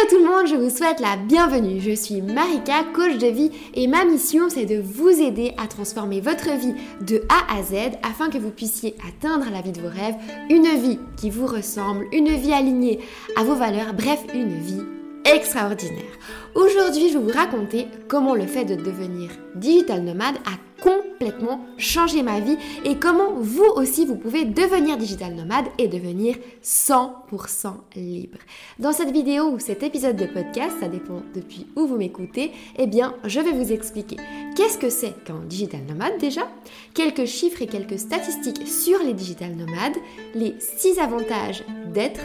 Hello tout le monde, je vous souhaite la bienvenue. Je suis Marika, coach de vie et ma mission c'est de vous aider à transformer votre vie de A à Z afin que vous puissiez atteindre la vie de vos rêves, une vie qui vous ressemble, une vie alignée à vos valeurs, bref, une vie extraordinaire. Aujourd'hui, je vais vous raconter comment le fait de devenir digital nomade a complètement changé ma vie et comment vous aussi vous pouvez devenir digital nomade et devenir 100% libre. Dans cette vidéo ou cet épisode de podcast, ça dépend depuis où vous m'écoutez, eh bien, je vais vous expliquer qu'est-ce que c'est qu'un digital nomade déjà, quelques chiffres et quelques statistiques sur les digital nomades, les 6 avantages d'être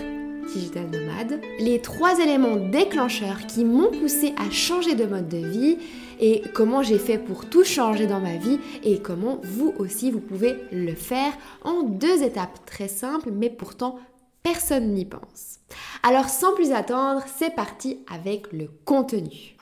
digital nomade, les trois éléments déclencheurs qui m'ont poussé à changer de mode de vie et comment j'ai fait pour tout changer dans ma vie et comment vous aussi vous pouvez le faire en deux étapes très simples mais pourtant personne n'y pense. Alors sans plus attendre, c'est parti avec le contenu.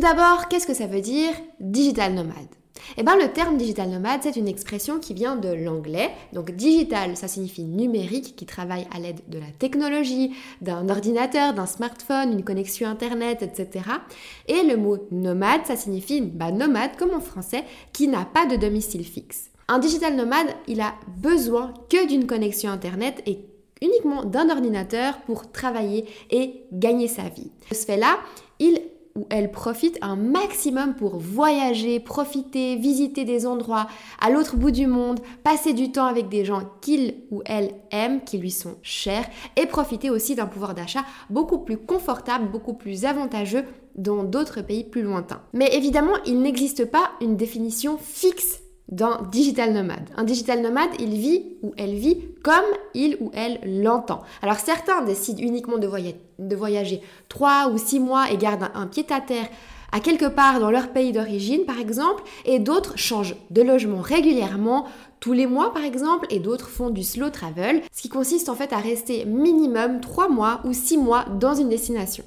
Tout d'abord, qu'est-ce que ça veut dire digital nomade? Eh bien, le terme digital nomade, c'est une expression qui vient de l'anglais. Donc, digital, ça signifie numérique, qui travaille à l'aide de la technologie, d'un ordinateur, d'un smartphone, une connexion Internet, etc. Et le mot nomade, ça signifie bah, nomade, comme en français, qui n'a pas de domicile fixe. Un digital nomade, il a besoin que d'une connexion Internet et uniquement d'un ordinateur pour travailler et gagner sa vie. De ce fait-là, il où elle profite un maximum pour voyager, profiter, visiter des endroits à l'autre bout du monde, passer du temps avec des gens qu'il ou elle aime, qui lui sont chers, et profiter aussi d'un pouvoir d'achat beaucoup plus confortable, beaucoup plus avantageux dans d'autres pays plus lointains. Mais évidemment, il n'existe pas une définition fixe d'un digital nomade. Un digital nomade, il vit ou elle vit comme il ou elle l'entend. Alors certains décident uniquement de, voyager, trois ou six mois et gardent un, pied à quelque part dans leur pays d'origine par exemple, et d'autres changent de logement régulièrement, tous les mois par exemple, et d'autres font du slow travel, ce qui consiste en fait à rester minimum trois mois ou six mois dans une destination.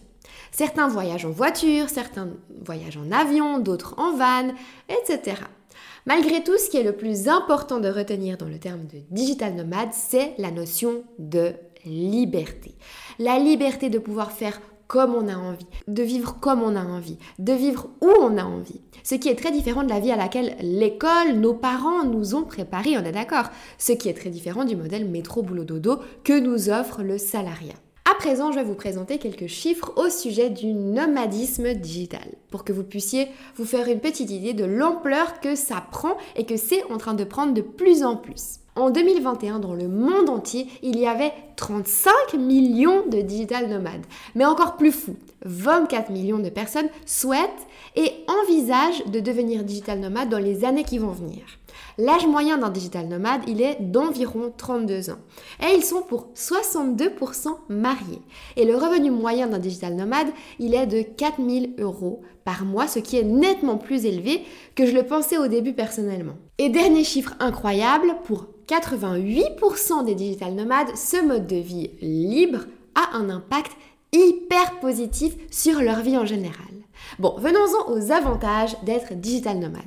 Certains voyagent en voiture, certains voyagent en avion, d'autres en van, etc. Malgré tout, ce qui est le plus important de retenir dans le terme de digital nomade, c'est la notion de liberté. La liberté de pouvoir faire comme on a envie, de vivre comme on a envie, de vivre où on a envie. Ce qui est très différent de la vie à laquelle l'école, nos parents nous ont préparé, on est d'accord. Ce qui est très différent du modèle métro-boulot-dodo que nous offre le salariat. À présent, je vais vous présenter quelques chiffres au sujet du nomadisme digital pour que vous puissiez vous faire une petite idée de l'ampleur que ça prend et que c'est en train de prendre de plus en plus. En 2021, dans le monde entier, il y avait 35 millions de digital nomades. Mais encore plus fou, 24 millions de personnes souhaitent et envisagent de devenir digital nomades dans les années qui vont venir. L'âge moyen d'un digital nomade, il est d'environ 32 ans. Et ils sont pour 62% mariés. Et le revenu moyen d'un digital nomade, il est de 4000 euros par mois, ce qui est nettement plus élevé que je le pensais au début personnellement. Et dernier chiffre incroyable, pour 88% des digital nomades, ce mode de vie libre a un impact hyper positif sur leur vie en général. Bon, venons-en aux avantages d'être digital nomade.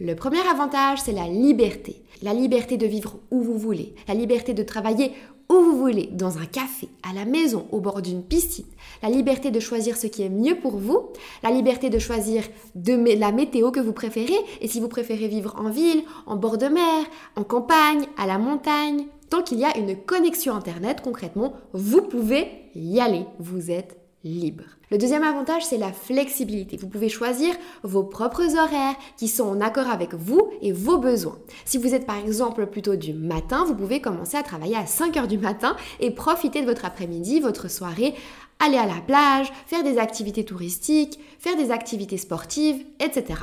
Le premier avantage, c'est la liberté. La liberté de vivre où vous voulez, la liberté de travailler où vous voulez, dans un café, à la maison, au bord d'une piscine, la liberté de choisir ce qui est mieux pour vous, la liberté de choisir la météo que vous préférez, et si vous préférez vivre en ville, en bord de mer, en campagne, à la montagne, tant qu'il y a une connexion Internet, concrètement, vous pouvez y aller, vous êtes libre. Le deuxième avantage, c'est la flexibilité. Vous pouvez choisir vos propres horaires qui sont en accord avec vous et vos besoins. Si vous êtes par exemple plutôt du matin, vous pouvez commencer à travailler à 5 heures du matin et profiter de votre après-midi, votre soirée, aller à la plage, faire des activités touristiques, faire des activités sportives, etc.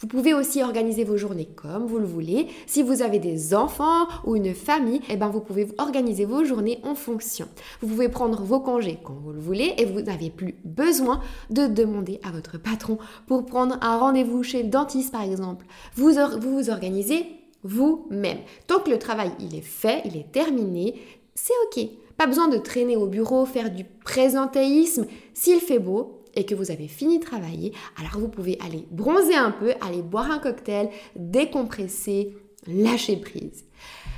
Vous pouvez aussi organiser vos journées comme vous le voulez. Si vous avez des enfants ou une famille, eh ben vous pouvez organiser vos journées en fonction. Vous pouvez prendre vos congés quand vous le voulez et vous n'avez plus besoin de demander à votre patron pour prendre un rendez-vous chez le dentiste par exemple. Vous vous, organisez vous-même. Tant que le travail il est fait, il est terminé, c'est ok. Pas besoin de traîner au bureau, faire du présentéisme. S'il fait beau, et que vous avez fini de travailler, alors vous pouvez aller bronzer un peu, aller boire un cocktail, décompresser, lâcher prise.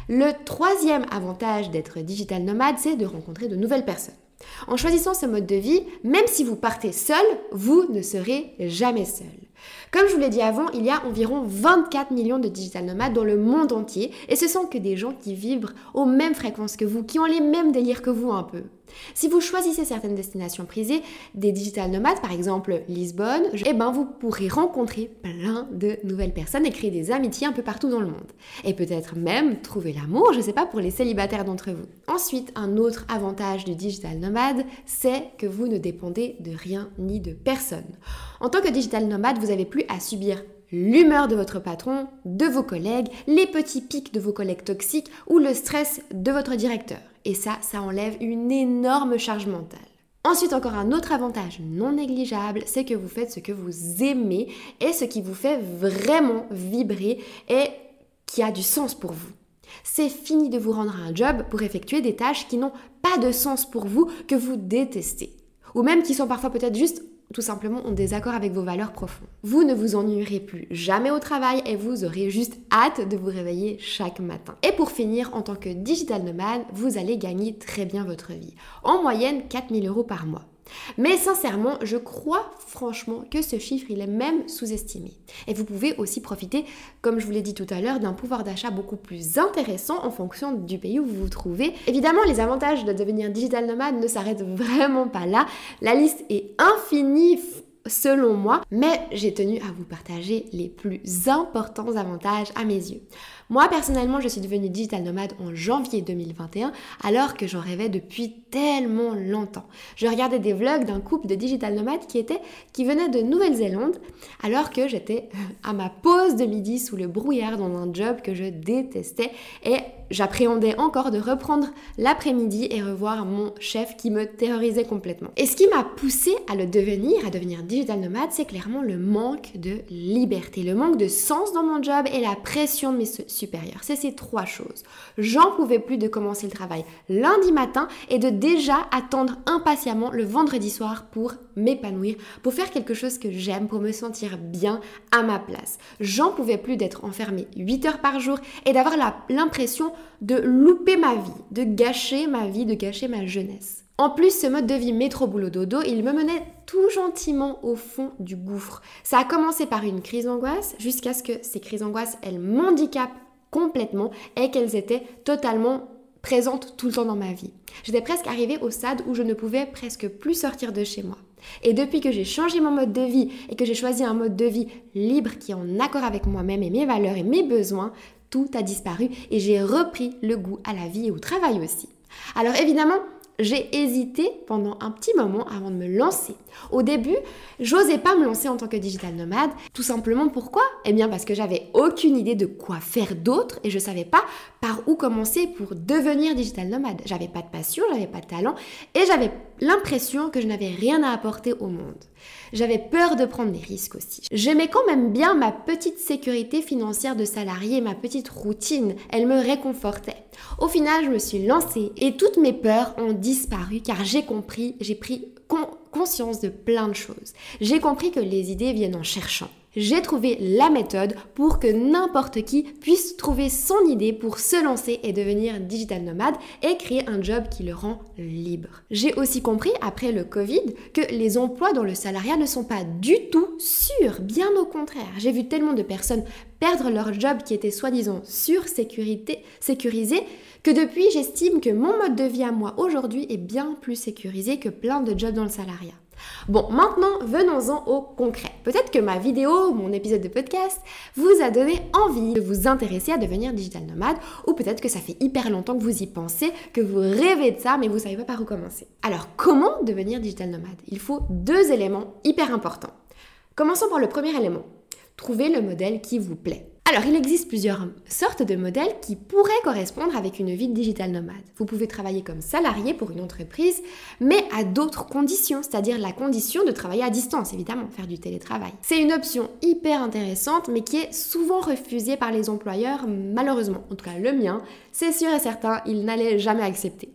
Le troisième avantage d'être digital nomade, c'est de rencontrer de nouvelles personnes. En choisissant ce mode de vie, même si vous partez seul, vous ne serez jamais seul. Comme je vous l'ai dit avant, il y a environ 24 millions de digital nomades dans le monde entier et ce sont que des gens qui vibrent aux mêmes fréquences que vous, qui ont les mêmes délires que vous un peu. Si vous choisissez certaines destinations prisées, des digital nomades par exemple Lisbonne, eh ben vous pourrez rencontrer plein de nouvelles personnes et créer des amitiés un peu partout dans le monde. Et peut-être même trouver l'amour, je sais pas, pour les célibataires d'entre vous. Ensuite, un autre avantage du digital nomade, c'est que vous ne dépendez de rien ni de personne. En tant que digital nomade, vous n'avez plus à subir l'humeur de votre patron, de vos collègues, les petits pics de vos collègues toxiques ou le stress de votre directeur. Et ça, ça enlève une énorme charge mentale. Ensuite, encore un autre avantage non négligeable, c'est que vous faites ce que vous aimez et ce qui vous fait vraiment vibrer et qui a du sens pour vous. C'est fini de vous rendre à un job pour effectuer des tâches qui n'ont pas de sens pour vous, que vous détestez. Ou même qui sont parfois peut-être juste tout simplement en désaccord avec vos valeurs profondes. Vous ne vous ennuierez plus jamais au travail et vous aurez juste hâte de vous réveiller chaque matin. Et pour finir, en tant que digital nomade, vous allez gagner très bien votre vie. En moyenne, 4000 euros par mois. Mais sincèrement, je crois franchement que ce chiffre, il est même sous-estimé. Et vous pouvez aussi profiter, comme je vous l'ai dit tout à l'heure, d'un pouvoir d'achat beaucoup plus intéressant en fonction du pays où vous vous trouvez. Évidemment, les avantages de devenir digital nomade ne s'arrêtent vraiment pas là. La liste est infinie selon moi, mais j'ai tenu à vous partager les plus importants avantages à mes yeux. Moi, personnellement, je suis devenue digital nomade en janvier 2021, alors que j'en rêvais depuis tellement longtemps. Je regardais des vlogs d'un couple de digital nomades qui, était, qui venait de Nouvelle-Zélande, alors que j'étais à ma pause de midi sous le brouillard dans un job que je détestais et j'appréhendais encore de reprendre l'après-midi et revoir mon chef qui me terrorisait complètement. Et ce qui m'a poussé à le devenir, à devenir digital nomade, c'est clairement le manque de liberté, le manque de sens dans mon job et la pression de mes c'est ces trois choses. J'en pouvais plus de commencer le travail lundi matin et de déjà attendre impatiemment le vendredi soir pour m'épanouir, pour faire quelque chose que j'aime, pour me sentir bien à ma place. J'en pouvais plus d'être enfermée 8 heures par jour et d'avoir l'impression de louper ma vie, de gâcher ma vie, de gâcher ma jeunesse. En plus, ce mode de vie métro-boulot-dodo, il me menait tout gentiment au fond du gouffre. Ça a commencé par une crise d'angoisse, jusqu'à ce que ces crises d'angoisse, elles m'handicapent complètement et qu'elles étaient totalement présentes tout le temps dans ma vie. J'étais presque arrivée au stade où je ne pouvais presque plus sortir de chez moi. Et depuis que j'ai changé mon mode de vie et que j'ai choisi un mode de vie libre qui est en accord avec moi-même et mes valeurs et mes besoins, tout a disparu et j'ai repris le goût à la vie et au travail aussi. Alors évidemment, j'ai hésité pendant un petit moment avant de me lancer. Au début, j'osais pas me lancer en tant que digital nomade. Tout simplement pourquoi? Eh bien parce que j'avais aucune idée de quoi faire d'autre et je savais pas par où commencer pour devenir digital nomade. J'avais pas de passion, j'avais pas de talent et j'avais l'impression que je n'avais rien à apporter au monde. J'avais peur de prendre des risques aussi. J'aimais quand même bien ma petite sécurité financière de salarié, ma petite routine. Elle me réconfortait. Au final, je me suis lancée et toutes mes peurs ont disparu car j'ai compris, j'ai pris conscience de plein de choses. J'ai compris que les idées viennent en cherchant j'ai trouvé la méthode pour que n'importe qui puisse trouver son idée pour se lancer et devenir digital nomade et créer un job qui le rend libre. J'ai aussi compris après le Covid que les emplois dans le salariat ne sont pas du tout sûrs, bien au contraire. J'ai vu tellement de personnes perdre leur job qui était soi-disant sur sécurité, sécurisé que depuis j'estime que mon mode de vie à moi aujourd'hui est bien plus sécurisé que plein de jobs dans le salariat. Bon, maintenant, venons-en au concret. Peut-être que ma vidéo, mon épisode de podcast, vous a donné envie de vous intéresser à devenir digital nomade, ou peut-être que ça fait hyper longtemps que vous y pensez, que vous rêvez de ça, mais vous savez pas par où commencer. Alors, comment devenir digital nomade? Il faut deux éléments hyper importants. Commençons par le premier élément. Trouver le modèle qui vous plaît. Alors, il existe plusieurs sortes de modèles qui pourraient correspondre avec une vie de digital nomade. Vous pouvez travailler comme salarié pour une entreprise, mais à d'autres conditions, c'est-à-dire la condition de travailler à distance, évidemment, faire du télétravail. C'est une option hyper intéressante, mais qui est souvent refusée par les employeurs, malheureusement. En tout cas, le mien, c'est sûr et certain, il n'allait jamais accepter.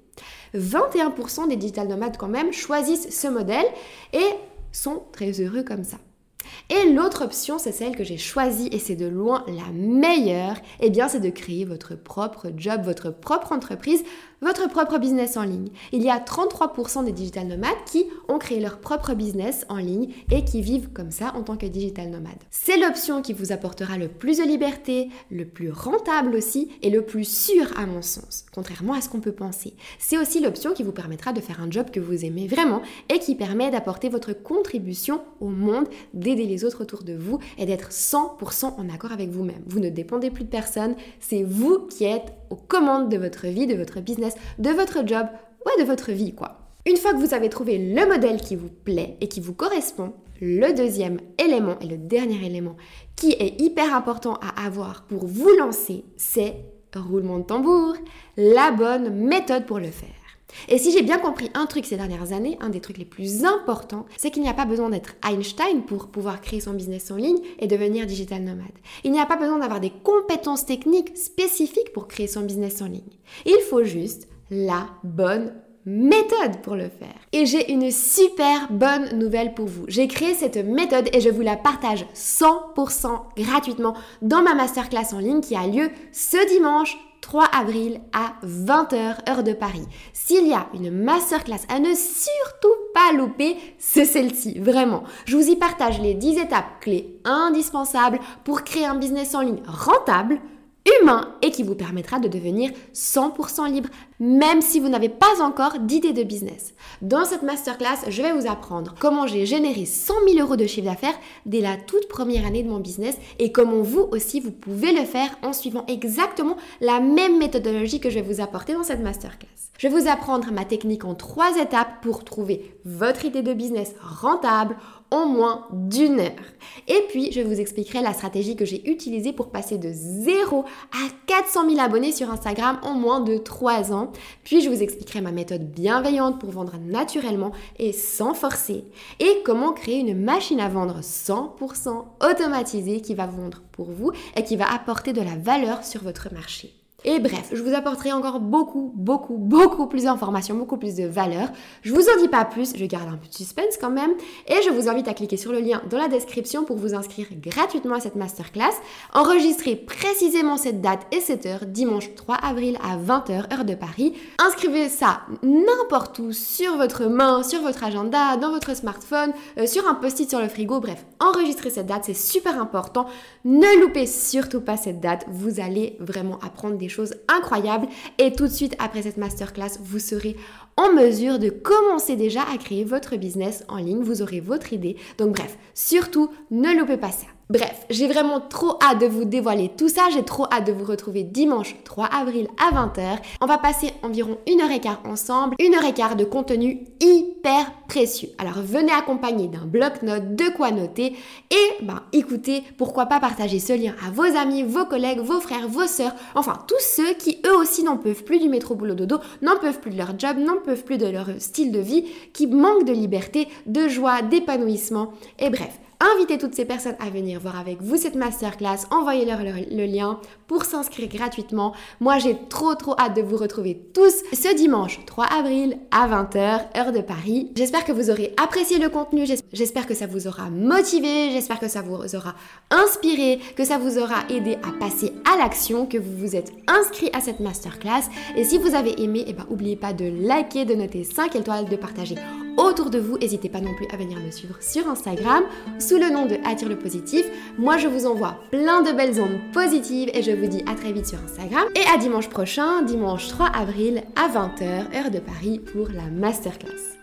21% des digital nomades quand même choisissent ce modèle et sont très heureux comme ça. Et l'autre option, c'est celle que j'ai choisie et c'est de loin la meilleure, eh bien c'est de créer votre propre job, votre propre entreprise votre propre business en ligne. Il y a 33% des digital nomades qui ont créé leur propre business en ligne et qui vivent comme ça en tant que digital nomade. C'est l'option qui vous apportera le plus de liberté, le plus rentable aussi et le plus sûr à mon sens, contrairement à ce qu'on peut penser. C'est aussi l'option qui vous permettra de faire un job que vous aimez vraiment et qui permet d'apporter votre contribution au monde, d'aider les autres autour de vous et d'être 100% en accord avec vous-même. Vous ne dépendez plus de personne, c'est vous qui êtes aux commandes de votre vie, de votre business, de votre job, ou de votre vie, quoi. Une fois que vous avez trouvé le modèle qui vous plaît et qui vous correspond, le deuxième élément et le dernier élément qui est hyper important à avoir pour vous lancer, c'est roulement de tambour, la bonne méthode pour le faire. Et si j'ai bien compris un truc ces dernières années, un des trucs les plus importants, c'est qu'il n'y a pas besoin d'être Einstein pour pouvoir créer son business en ligne et devenir digital nomade. Il n'y a pas besoin d'avoir des compétences techniques spécifiques pour créer son business en ligne. Il faut juste la bonne méthode pour le faire. Et j'ai une super bonne nouvelle pour vous. J'ai créé cette méthode et je vous la partage 100% gratuitement dans ma masterclass en ligne qui a lieu ce dimanche 3 avril à 20h heure de Paris. S'il y a une masterclass à ne surtout pas louper, c'est celle-ci, vraiment. Je vous y partage les 10 étapes clés indispensables pour créer un business en ligne rentable humain et qui vous permettra de devenir 100% libre, même si vous n'avez pas encore d'idée de business. Dans cette masterclass, je vais vous apprendre comment j'ai généré 100 000 euros de chiffre d'affaires dès la toute première année de mon business et comment vous aussi vous pouvez le faire en suivant exactement la même méthodologie que je vais vous apporter dans cette masterclass. Je vais vous apprendre ma technique en trois étapes pour trouver votre idée de business rentable en moins d'une heure. Et puis, je vous expliquerai la stratégie que j'ai utilisée pour passer de 0 à 400 000 abonnés sur Instagram en moins de 3 ans. Puis, je vous expliquerai ma méthode bienveillante pour vendre naturellement et sans forcer. Et comment créer une machine à vendre 100% automatisée qui va vendre pour vous et qui va apporter de la valeur sur votre marché. Et bref, je vous apporterai encore beaucoup, beaucoup, beaucoup plus d'informations, beaucoup plus de valeur. Je vous en dis pas plus, je garde un peu de suspense quand même. Et je vous invite à cliquer sur le lien dans la description pour vous inscrire gratuitement à cette masterclass. Enregistrez précisément cette date et cette heure, dimanche 3 avril à 20h, heure de Paris. Inscrivez ça n'importe où, sur votre main, sur votre agenda, dans votre smartphone, euh, sur un post-it sur le frigo. Bref, enregistrez cette date, c'est super important. Ne loupez surtout pas cette date. Vous allez vraiment apprendre des choses incroyables. Et tout de suite après cette masterclass, vous serez en mesure de commencer déjà à créer votre business en ligne. Vous aurez votre idée. Donc bref, surtout, ne loupez pas ça. Bref, j'ai vraiment trop hâte de vous dévoiler tout ça. J'ai trop hâte de vous retrouver dimanche 3 avril à 20h. On va passer environ une heure et quart ensemble. Une heure et quart de contenu hyper précieux. Alors venez accompagner d'un bloc-notes, de quoi noter. Et ben écoutez, pourquoi pas partager ce lien à vos amis, vos collègues, vos frères, vos sœurs. Enfin, tous ceux qui eux aussi n'en peuvent plus du métro boulot dodo, n'en peuvent plus de leur job, n'en peuvent plus de leur style de vie, qui manquent de liberté, de joie, d'épanouissement. Et bref, Invitez toutes ces personnes à venir voir avec vous cette masterclass, envoyez-leur le, lien pour s'inscrire gratuitement. Moi, j'ai trop trop hâte de vous retrouver tous ce dimanche 3 avril à 20h, heure de Paris. J'espère que vous aurez apprécié le contenu, j'espère que ça vous aura motivé, j'espère que ça vous aura inspiré, que ça vous aura aidé à passer à l'action, que vous vous êtes inscrit à cette masterclass. Et si vous avez aimé, eh ben, n'oubliez pas de liker, de noter 5 étoiles, de partager autour de vous. N'hésitez pas non plus à venir me suivre sur Instagram sous le nom de Attire le positif. Moi, je vous envoie plein de belles ondes positives et je vous dis à très vite sur Instagram. Et à dimanche prochain, dimanche 3 avril à 20h, heure de Paris, pour la masterclass.